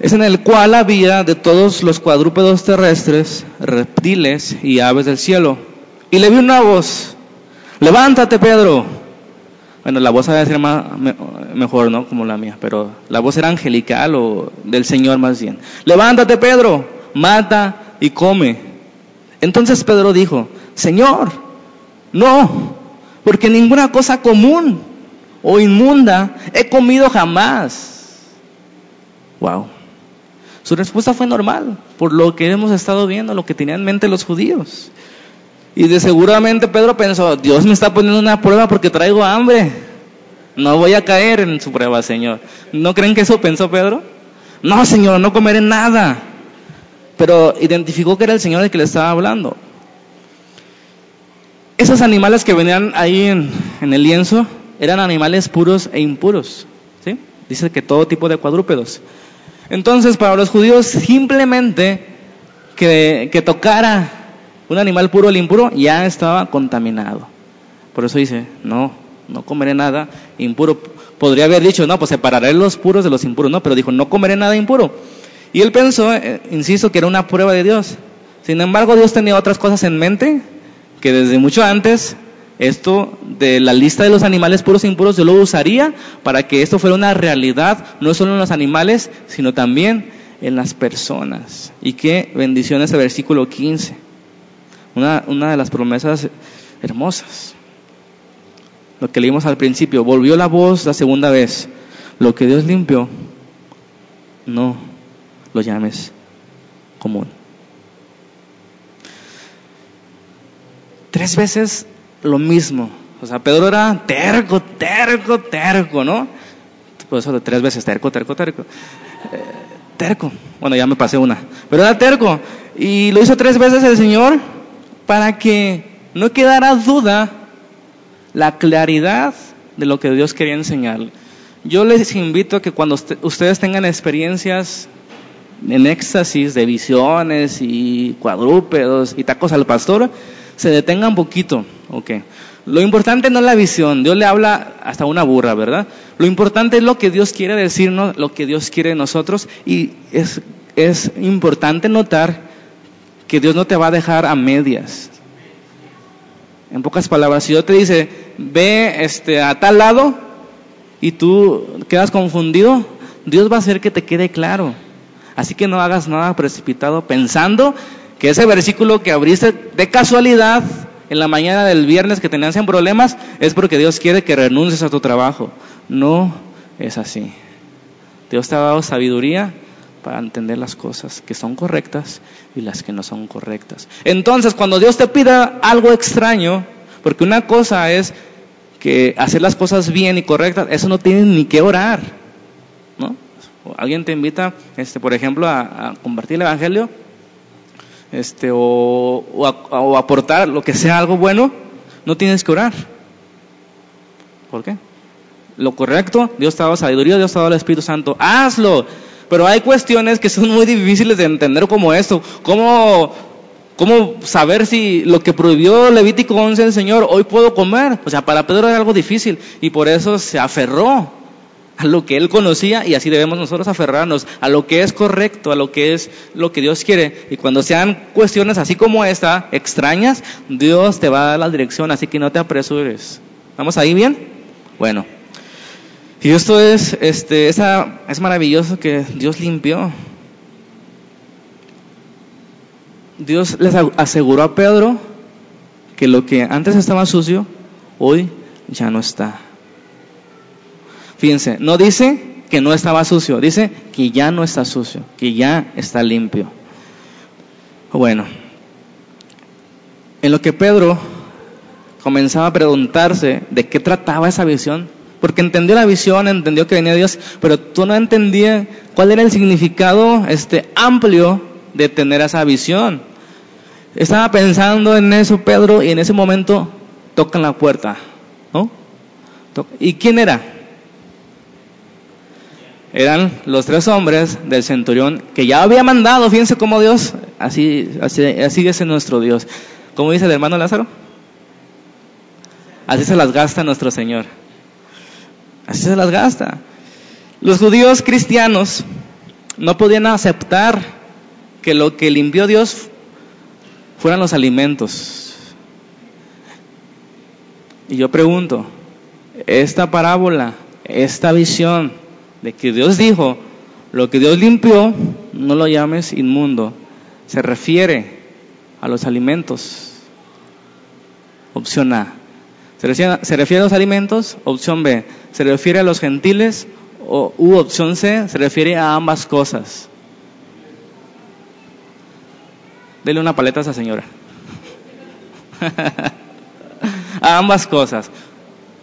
Es en el cual había de todos los cuadrúpedos terrestres, reptiles y aves del cielo. Y le vi una voz, levántate Pedro, bueno, la voz debe ser más, mejor, ¿no? Como la mía, pero la voz era angelical o del Señor más bien. Levántate, Pedro, mata y come. Entonces Pedro dijo, Señor, no, porque ninguna cosa común o inmunda he comido jamás. Wow. Su respuesta fue normal, por lo que hemos estado viendo, lo que tenían en mente los judíos. Y de seguramente Pedro pensó, Dios me está poniendo una prueba porque traigo hambre. No voy a caer en su prueba, Señor. ¿No creen que eso pensó Pedro? No, Señor, no comeré nada. Pero identificó que era el Señor el que le estaba hablando. Esos animales que venían ahí en, el lienzo eran animales puros e impuros. ¿sí? Dice que todo tipo de cuadrúpedos. Entonces, para los judíos, simplemente que, que tocara un animal puro o impuro ya estaba contaminado. Por eso dice, no, no comeré nada impuro. Podría haber dicho, no, pues separaré los puros de los impuros, no, pero dijo, no comeré nada impuro. Y él pensó, eh, insisto, que era una prueba de Dios. Sin embargo, Dios tenía otras cosas en mente que desde mucho antes esto de la lista de los animales puros e impuros yo lo usaría para que esto fuera una realidad, no solo en los animales, sino también en las personas. Y qué bendición ese versículo 15. Una, de las promesas hermosas. Lo que leímos al principio, volvió la voz la segunda vez. Lo que Dios limpió, no lo llames común. Tres veces lo mismo. O sea, Pedro era terco, terco, terco, ¿no? Por eso tres veces terco, terco, terco. Eh, terco. Bueno, ya me pasé una. Pero era terco. Y lo hizo tres veces el Señor para que no quedara duda la claridad de lo que Dios quería enseñarle. Yo les invito a que cuando ustedes tengan experiencias en éxtasis de visiones y cuadrúpedos y tacos al pastor, se detengan poquito. Lo importante no es la visión, Dios le habla hasta una burra, ¿verdad? Lo importante es lo que Dios quiere decirnos, lo que Dios quiere de nosotros y es, es importante notar que Dios no te va a dejar a medias. En pocas palabras, si Dios te dice, ve este, a tal lado y tú quedas confundido, Dios va a hacer que te quede claro. Así que no hagas nada precipitado pensando que ese versículo que abriste de casualidad en la mañana del viernes que tenías en problemas es porque Dios quiere que renuncies a tu trabajo. No es así. Dios te ha dado sabiduría para entender las cosas que son correctas y las que no son correctas. Entonces, cuando Dios te pida algo extraño, porque una cosa es que hacer las cosas bien y correctas, eso no tienes ni que orar, ¿no? Alguien te invita, este, por ejemplo, a, a compartir el evangelio, este, o, aportar lo que sea algo bueno, no tienes que orar. ¿Por qué? Lo correcto, Dios te ha dado sabiduría, Dios te ha dado el Espíritu Santo, hazlo. Pero hay cuestiones que son muy difíciles de entender como esto. ¿Cómo, cómo saber si lo que prohibió Levítico 11 el Señor, hoy puedo comer? O sea, para Pedro era algo difícil y por eso se aferró a lo que él conocía y así debemos nosotros aferrarnos a lo que es correcto, a lo que es lo que Dios quiere. Y cuando sean cuestiones así como esta, extrañas, Dios te va a dar la dirección, así que no te apresures. ¿Vamos ahí bien? Bueno. Y esto es, este, esa, es maravilloso que Dios limpió. Dios les aseguró a Pedro que lo que antes estaba sucio, hoy ya no está. Fíjense, no dice que no estaba sucio, dice que ya no está sucio, que ya está limpio. Bueno, en lo que Pedro comenzaba a preguntarse de qué trataba esa visión, porque entendió la visión, entendió que venía Dios, pero tú no entendías cuál era el significado este, amplio de tener esa visión. Estaba pensando en eso Pedro y en ese momento tocan la puerta, ¿no? ¿Y quién era? eran los tres hombres del centurión que ya había mandado, fíjense cómo Dios, así, así, así es nuestro Dios. ¿Cómo dice el hermano Lázaro? Así se las gasta nuestro Señor. Así se las gasta. Los judíos cristianos no podían aceptar que lo que limpió Dios fueran los alimentos. Y yo pregunto, esta parábola, esta visión, de que Dios dijo, lo que Dios limpió, no lo llames inmundo. Se refiere a los alimentos. Opción A. ¿Se refiere, a los alimentos? Opción B. ¿Se refiere a los gentiles? O, u opción C. Se refiere a ambas cosas. Dele una paleta a esa señora. (laughs) a ambas cosas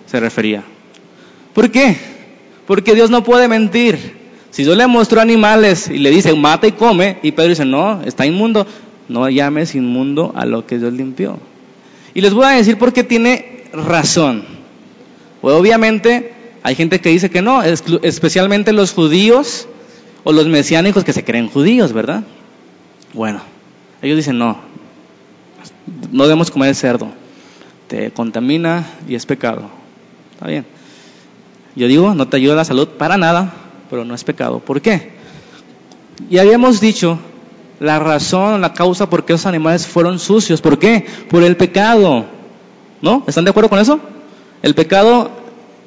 se refería. ¿Por qué? Porque Dios no puede mentir. Si Dios le mostró animales y le dice, mata y come, y Pedro dice, no, está inmundo, no llames inmundo a lo que Dios limpió. Y les voy a decir por qué tiene razón. Pues obviamente hay gente que dice que no, especialmente los judíos o los mesiánicos que se creen judíos, ¿verdad? Bueno, ellos dicen no, no debemos comer cerdo, te contamina y es pecado. está bien. Yo digo, no te ayuda la salud para nada, pero no es pecado. ¿Por qué? Y habíamos dicho la razón, la causa por qué esos animales fueron sucios. ¿Por qué? Por el pecado. ¿No? ¿Están de acuerdo con eso? El pecado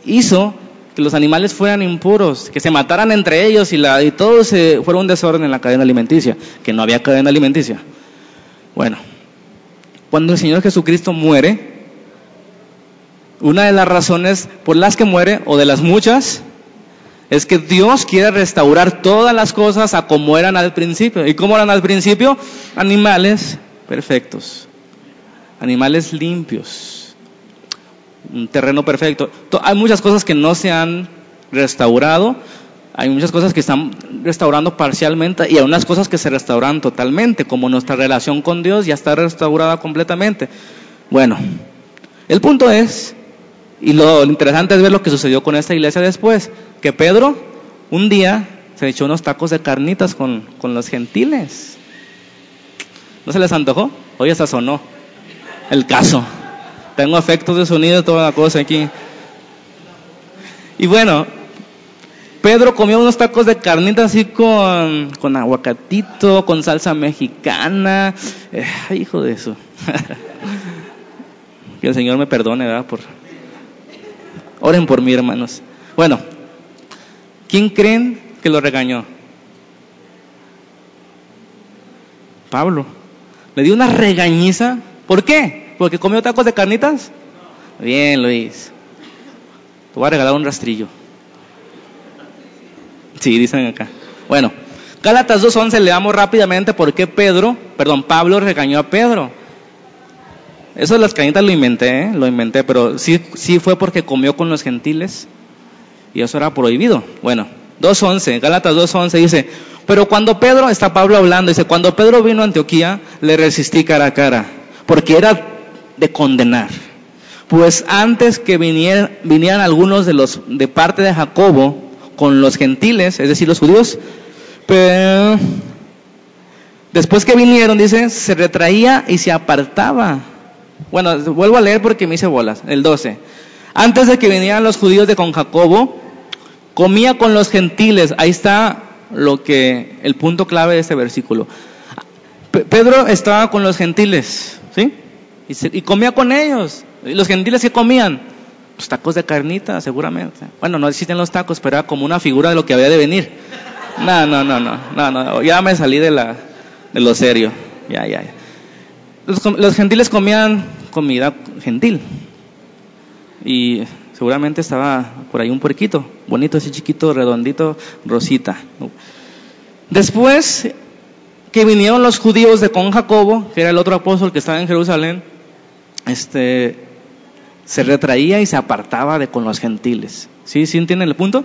hizo que los animales fueran impuros, que se mataran entre ellos y, la, y todo se fuera un desorden en la cadena alimenticia, que no había cadena alimenticia. Bueno, cuando el Señor Jesucristo muere, una de las razones por las que muere, o de las muchas, es que Dios quiere restaurar todas las cosas a como eran al principio. ¿Y cómo eran al principio? Animales perfectos, animales limpios, un terreno perfecto. Hay muchas cosas que no se han restaurado, hay muchas cosas que están restaurando parcialmente y hay unas cosas que se restauran totalmente, como nuestra relación con Dios ya está restaurada completamente. Bueno, el punto es, y lo interesante es ver lo que sucedió con esta iglesia después, que Pedro un día se echó unos tacos de carnitas con, con los gentiles. ¿No se les antojó? Hoy hasta sonó el caso. Tengo efectos de sonido, toda la cosa aquí. Y bueno, Pedro comió unos tacos de carnitas así con, con aguacatito, con salsa mexicana. Eh, hijo de eso. (laughs) que el Señor me perdone, ¿verdad? Por... Oren por mí, hermanos. Bueno, ¿quién creen que lo regañó? Pablo. Le dio una regañiza. ¿Por qué? ¿Porque comió tacos de carnitas? Bien, Luis. Te voy a regalar un rastrillo. Sí, dicen acá. Bueno, Gálatas 2.11 le damos rápidamente por qué Pedro, perdón, Pablo regañó a Pedro. Eso de las carnitas lo inventé, ¿eh? lo inventé, pero sí, sí fue porque comió con los gentiles y eso era prohibido. Bueno, 2.11, Gálatas 2.11 dice, pero cuando Pedro, está Pablo hablando, dice, cuando Pedro vino a Antioquía, le resistí cara a cara, porque era de condenar. Pues antes que vinieran, algunos de los de parte de Jacobo con los gentiles, es decir, los judíos, pero después que vinieron, dice, se retraía y se apartaba. Bueno, vuelvo a leer porque me hice bolas, el 12. Antes de que vinieran los judíos de con Jacobo, comía con los gentiles. Ahí está lo que el punto clave de este versículo. Pedro estaba con los gentiles, ¿sí? Y, comía con ellos. ¿Y los gentiles que comían? Pues tacos de carnita, seguramente. Bueno, no existen los tacos, pero era como una figura de lo que había de venir. No, no, no, no, no, no. Ya me salí de, la, lo serio. Ya, ya, ya. Los, los gentiles comían comida gentil. Y seguramente estaba por ahí un puerquito, bonito, así chiquito, redondito, rosita. Después que vinieron los judíos de con Jacobo, que era el otro apóstol que estaba en Jerusalén, este, se retraía y se apartaba de con los gentiles. ¿Sí? ¿Sí entienden el punto?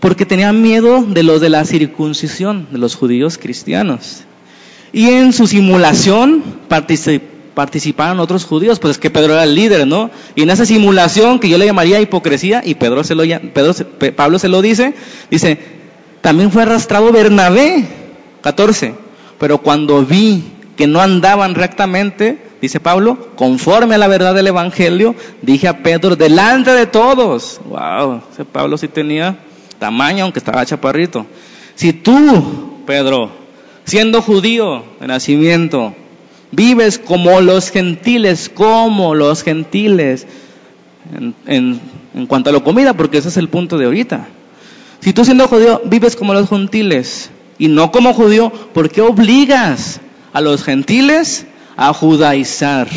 Porque tenía miedo de los de la circuncisión, de los judíos cristianos. Y en su simulación participaron otros judíos, pues es que Pedro era el líder, ¿no? Y en esa simulación que yo le llamaría hipocresía, y Pedro se lo, Pedro, Pablo se lo dice, dice, también fue arrastrado Bernabé, 14, pero cuando vi que no andaban rectamente, dice Pablo, conforme a la verdad del Evangelio, dije a Pedro, delante de todos, wow, ese Pablo sí tenía tamaño, aunque estaba chaparrito. Si tú, Pedro, siendo judío de nacimiento, vives como los gentiles, como los gentiles, en, en, cuanto a la comida, porque ese es el punto de ahorita. Si tú siendo judío vives como los gentiles y no como judío, ¿por qué obligas a los gentiles a judaizar.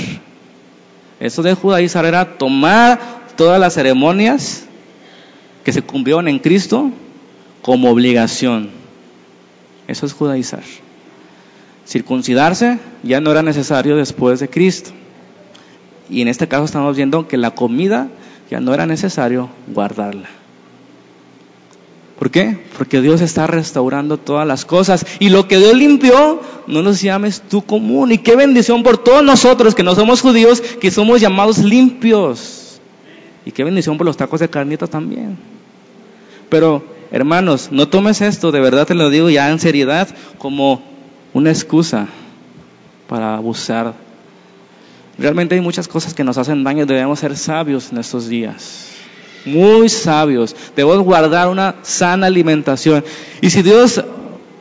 Eso de judaizar era tomar todas las ceremonias que se cumplieron en Cristo como obligación. Eso es judaizar. Circuncidarse ya no era necesario después de Cristo. Y en este caso estamos viendo que la comida ya no era necesario guardarla. ¿Por qué? Porque Dios está restaurando todas las cosas. Y lo que Dios limpió, no nos llames tú común. Y qué bendición por todos nosotros que no somos judíos, que somos llamados limpios. Y qué bendición por los tacos de carnitas también. Pero, hermanos, no tomes esto, de verdad te lo digo ya en seriedad, como una excusa para abusar Realmente hay muchas cosas que nos hacen daño, debemos ser sabios en estos días. Muy sabios. Debemos guardar una sana alimentación. Y si Dios,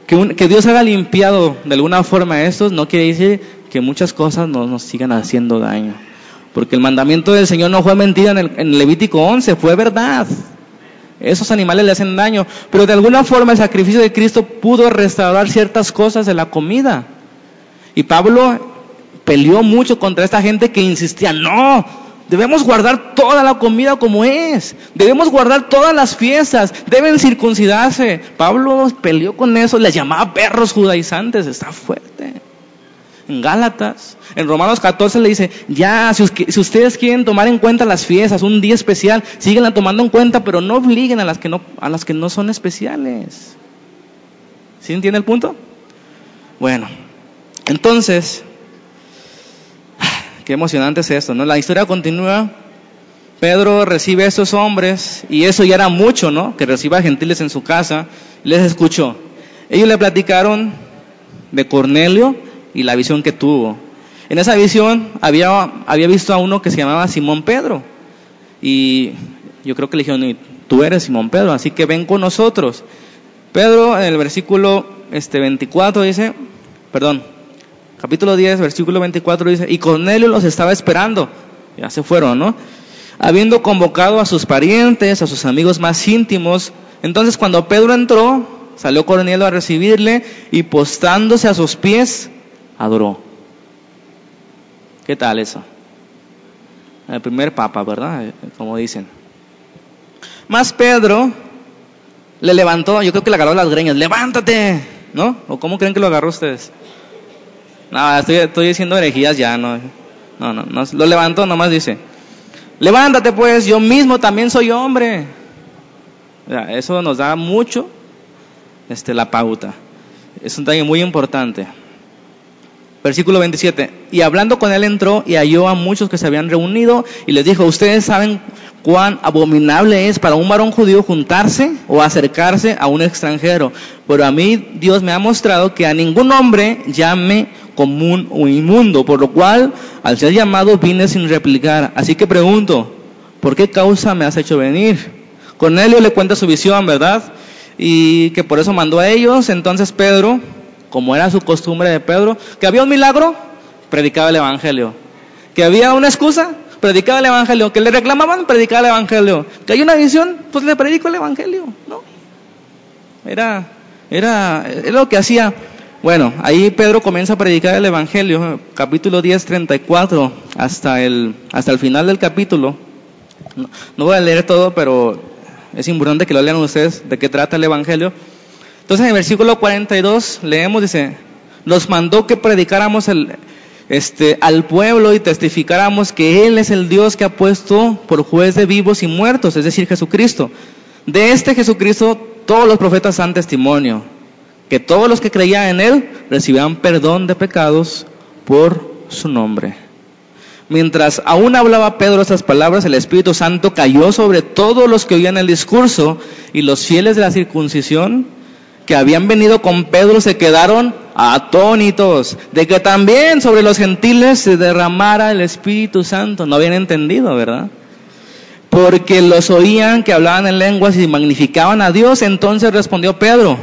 que, Dios haga limpiado de alguna forma estos, no quiere decir que muchas cosas no nos sigan haciendo daño. Porque el mandamiento del Señor no fue mentira en, el, en Levítico 11, fue verdad. Esos animales le hacen daño. Pero de alguna forma el sacrificio de Cristo pudo restaurar ciertas cosas de la comida. Y Pablo peleó mucho contra esta gente que insistía, no, debemos guardar toda la comida como es, debemos guardar todas las fiestas, deben circuncidarse. Pablo peleó con eso, les llamaba perros judaizantes, está fuerte. En Gálatas, en Romanos 14 le dice, ya, si, ustedes quieren tomar en cuenta las fiestas, un día especial, síguenla tomando en cuenta, pero no obliguen a las que no, a las que no son especiales. ¿Sí entiende el punto? Bueno, entonces, Qué emocionante es esto, ¿no? La historia continúa. Pedro recibe a estos hombres y eso ya era mucho, ¿no? Que reciba gentiles en su casa. Les escuchó. Ellos le platicaron de Cornelio y la visión que tuvo. En esa visión había, había visto a uno que se llamaba Simón Pedro. Y yo creo que le dijeron, tú eres Simón Pedro, así que ven con nosotros. Pedro en el versículo este, 24 dice, perdón, capítulo 10, versículo 24 dice, y Cornelio los estaba esperando, ya se fueron, ¿no? Habiendo convocado a sus parientes, a sus amigos más íntimos, entonces cuando Pedro entró, salió Cornelio a recibirle y postándose a sus pies, adoró. ¿Qué tal eso? El primer papa, ¿verdad? Como dicen. Más Pedro le levantó, yo creo que le agarró las greñas, levántate, ¿no? ¿O cómo creen que lo agarró ustedes? No, estoy, diciendo herejías ya, no. No, no, no. Lo levantó, nomás dice. Levántate pues, yo mismo también soy hombre. eso nos da mucho este, la pauta. Es un detalle muy importante. Versículo 27. Y hablando con él entró y halló a muchos que se habían reunido y les dijo, ustedes saben cuán abominable es para un varón judío juntarse o acercarse a un extranjero. Pero a mí Dios me ha mostrado que a ningún hombre llame común o inmundo, por lo cual al ser llamado vine sin replicar. Así que pregunto, ¿por qué causa me has hecho venir? Cornelio le cuenta su visión, ¿verdad? Y que por eso mandó a ellos. Entonces Pedro, como era su costumbre de Pedro, que había un milagro, predicaba el Evangelio. Que había una excusa, predicaba el Evangelio. Que le reclamaban, predicaba el Evangelio. Que hay una visión, pues le predico el Evangelio, ¿no? Era, era, era lo que hacía. Bueno, ahí Pedro comienza a predicar el Evangelio, capítulo 10, 34, hasta el, hasta el final del capítulo. No, voy a leer todo, pero es importante que lo lean ustedes de qué trata el Evangelio. Entonces en el versículo 42 leemos, dice, nos mandó que predicáramos este, al pueblo y testificáramos que Él es el Dios que ha puesto por juez de vivos y muertos, es decir, Jesucristo. De este Jesucristo todos los profetas dan testimonio que todos los que creían en Él recibían perdón de pecados por su nombre. Mientras aún hablaba Pedro estas palabras, el Espíritu Santo cayó sobre todos los que oían el discurso y los fieles de la circuncisión que habían venido con Pedro se quedaron atónitos de que también sobre los gentiles se derramara el Espíritu Santo. No habían entendido, ¿verdad? Porque los oían que hablaban en lenguas y magnificaban a Dios. Entonces respondió Pedro,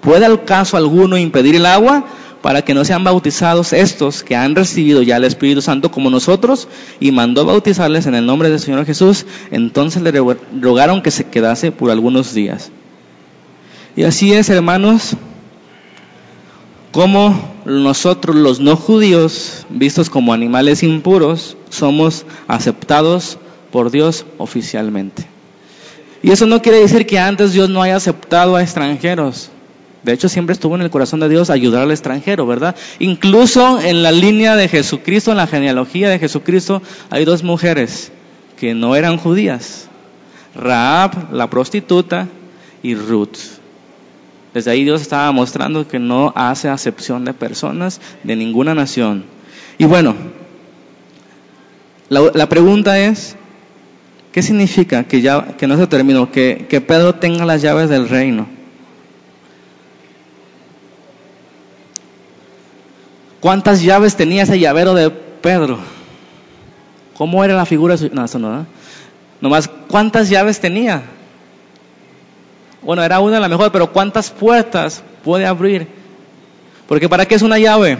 ¿Puede al caso alguno impedir el agua para que no sean bautizados estos que han recibido ya el Espíritu Santo como nosotros? Y mandó bautizarles en el nombre del Señor Jesús. Entonces le rogaron que se quedase por algunos días. Y así es, hermanos, como nosotros los no judíos, vistos como animales impuros, somos aceptados por Dios oficialmente. Y eso no quiere decir que antes Dios no haya aceptado a extranjeros. De hecho, siempre estuvo en el corazón de Dios ayudar al extranjero, ¿verdad? Incluso en la línea de Jesucristo, en la genealogía de Jesucristo, hay dos mujeres que no eran judías. Raab, la prostituta, y Ruth. Desde ahí Dios estaba mostrando que no hace acepción de personas de ninguna nación. Y bueno, la, pregunta es, ¿qué significa que, ya, que no se terminó, que, Pedro tenga las llaves del reino? ¿Cuántas llaves tenía ese llavero de Pedro? ¿Cómo era la figura? No, eso no. ¿no? Nomás, ¿cuántas llaves tenía? Bueno, era una a la mejor, pero ¿cuántas puertas puede abrir? Porque ¿para qué es una llave?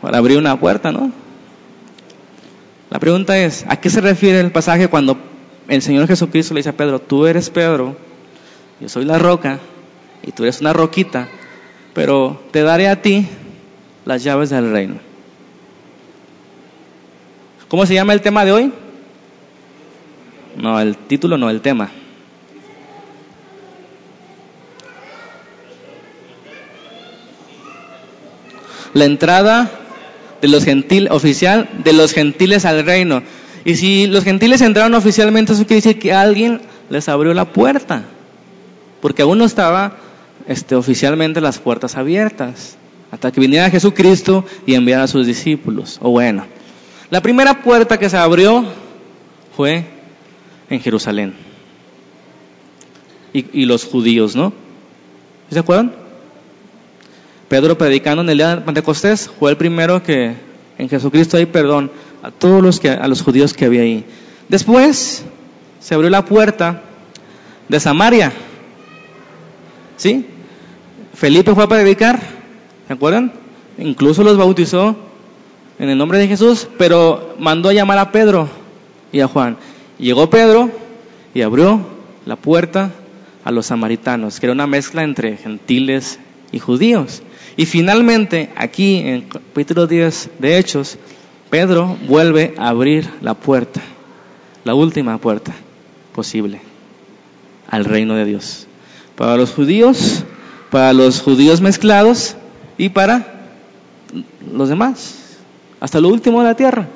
Para abrir una puerta, ¿no? La pregunta es, ¿a qué se refiere el pasaje cuando el Señor Jesucristo le dice a Pedro, tú eres Pedro, yo soy la roca y tú eres una roquita, pero te daré a ti las llaves del reino? ¿Cómo se llama el tema de hoy? No, el título no, el tema. La entrada de los gentil, oficial de los gentiles al reino. Y si los gentiles entraron oficialmente, eso quiere decir que alguien les abrió la puerta. Porque aún no estaba este, oficialmente las puertas abiertas. Hasta que viniera Jesucristo y enviara a sus discípulos. O bueno, la primera puerta que se abrió fue en Jerusalén. Y, los judíos, ¿no? ¿Se acuerdan? Pedro predicando en el día de Pentecostés fue el primero que en Jesucristo hay perdón a todos los que a los judíos que había ahí. Después se abrió la puerta de Samaria. ¿Sí? Felipe fue a predicar, ¿se acuerdan? Incluso los bautizó en el nombre de Jesús, pero mandó a llamar a Pedro y a Juan. Llegó Pedro y abrió la puerta a los samaritanos, que era una mezcla entre gentiles y judíos. Y finalmente, aquí en capítulo 10 de Hechos, Pedro vuelve a abrir la puerta, la última puerta posible al reino de Dios. Para los judíos, para los judíos mezclados y para los demás, hasta lo último de la tierra,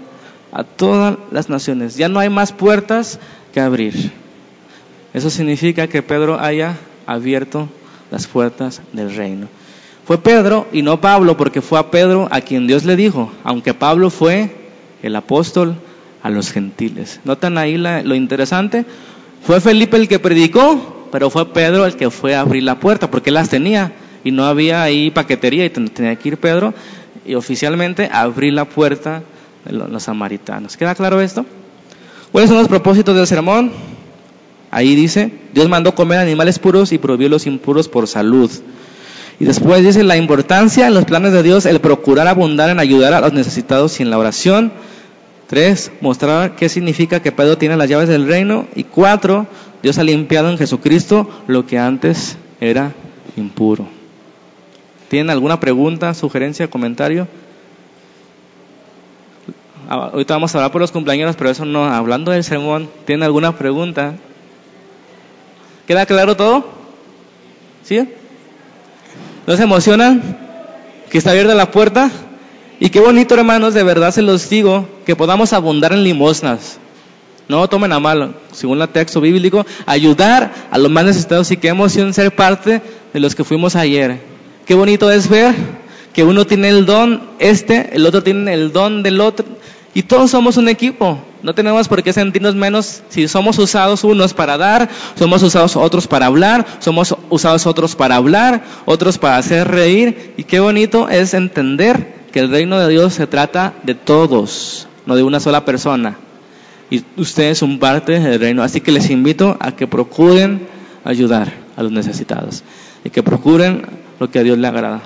a todas las naciones. Ya no hay más puertas que abrir. Eso significa que Pedro haya abierto las puertas del reino. Fue Pedro y no Pablo, porque fue a Pedro a quien Dios le dijo, aunque Pablo fue el apóstol a los gentiles. ¿Notan ahí lo interesante? Fue Felipe el que predicó, pero fue Pedro el que fue a abrir la puerta, porque las tenía y no había ahí paquetería y ten- tenía que ir Pedro y oficialmente abrir la puerta los samaritanos. ¿Queda claro esto? ¿Cuáles son los propósitos del sermón? Ahí dice, Dios mandó comer animales puros y prohibió los impuros por salud. Y después dice la importancia en los planes de Dios, el procurar abundar en ayudar a los necesitados y en la oración. Tres, mostrar qué significa que Pedro tiene las llaves del reino. Y cuatro, Dios ha limpiado en Jesucristo lo que antes era impuro. ¿Tienen alguna pregunta, sugerencia, comentario? Ah, Ahorita vamos a hablar por los cumpleaños, pero eso no, hablando del sermón, ¿tienen alguna pregunta? ¿Queda claro todo? ¿Sí? ¿No se emocionan que está abierta la puerta? Y qué bonito, hermanos, de verdad se los digo, que podamos abundar en limosnas. No tomen a mal, según el texto bíblico, ayudar a los más necesitados y qué emoción ser parte de los que fuimos ayer. Qué bonito es ver que uno tiene el don este, el otro tiene el don del otro, y todos somos un equipo. No tenemos por qué sentirnos menos si somos usados unos para dar, somos usados otros para hablar, somos usados otros para hablar, otros para hacer reír. Y qué bonito es entender que el reino de Dios se trata de todos, no de una sola persona. Y ustedes son parte del reino. Así que les invito a que procuren ayudar a los necesitados y que procuren lo que a Dios le agrada.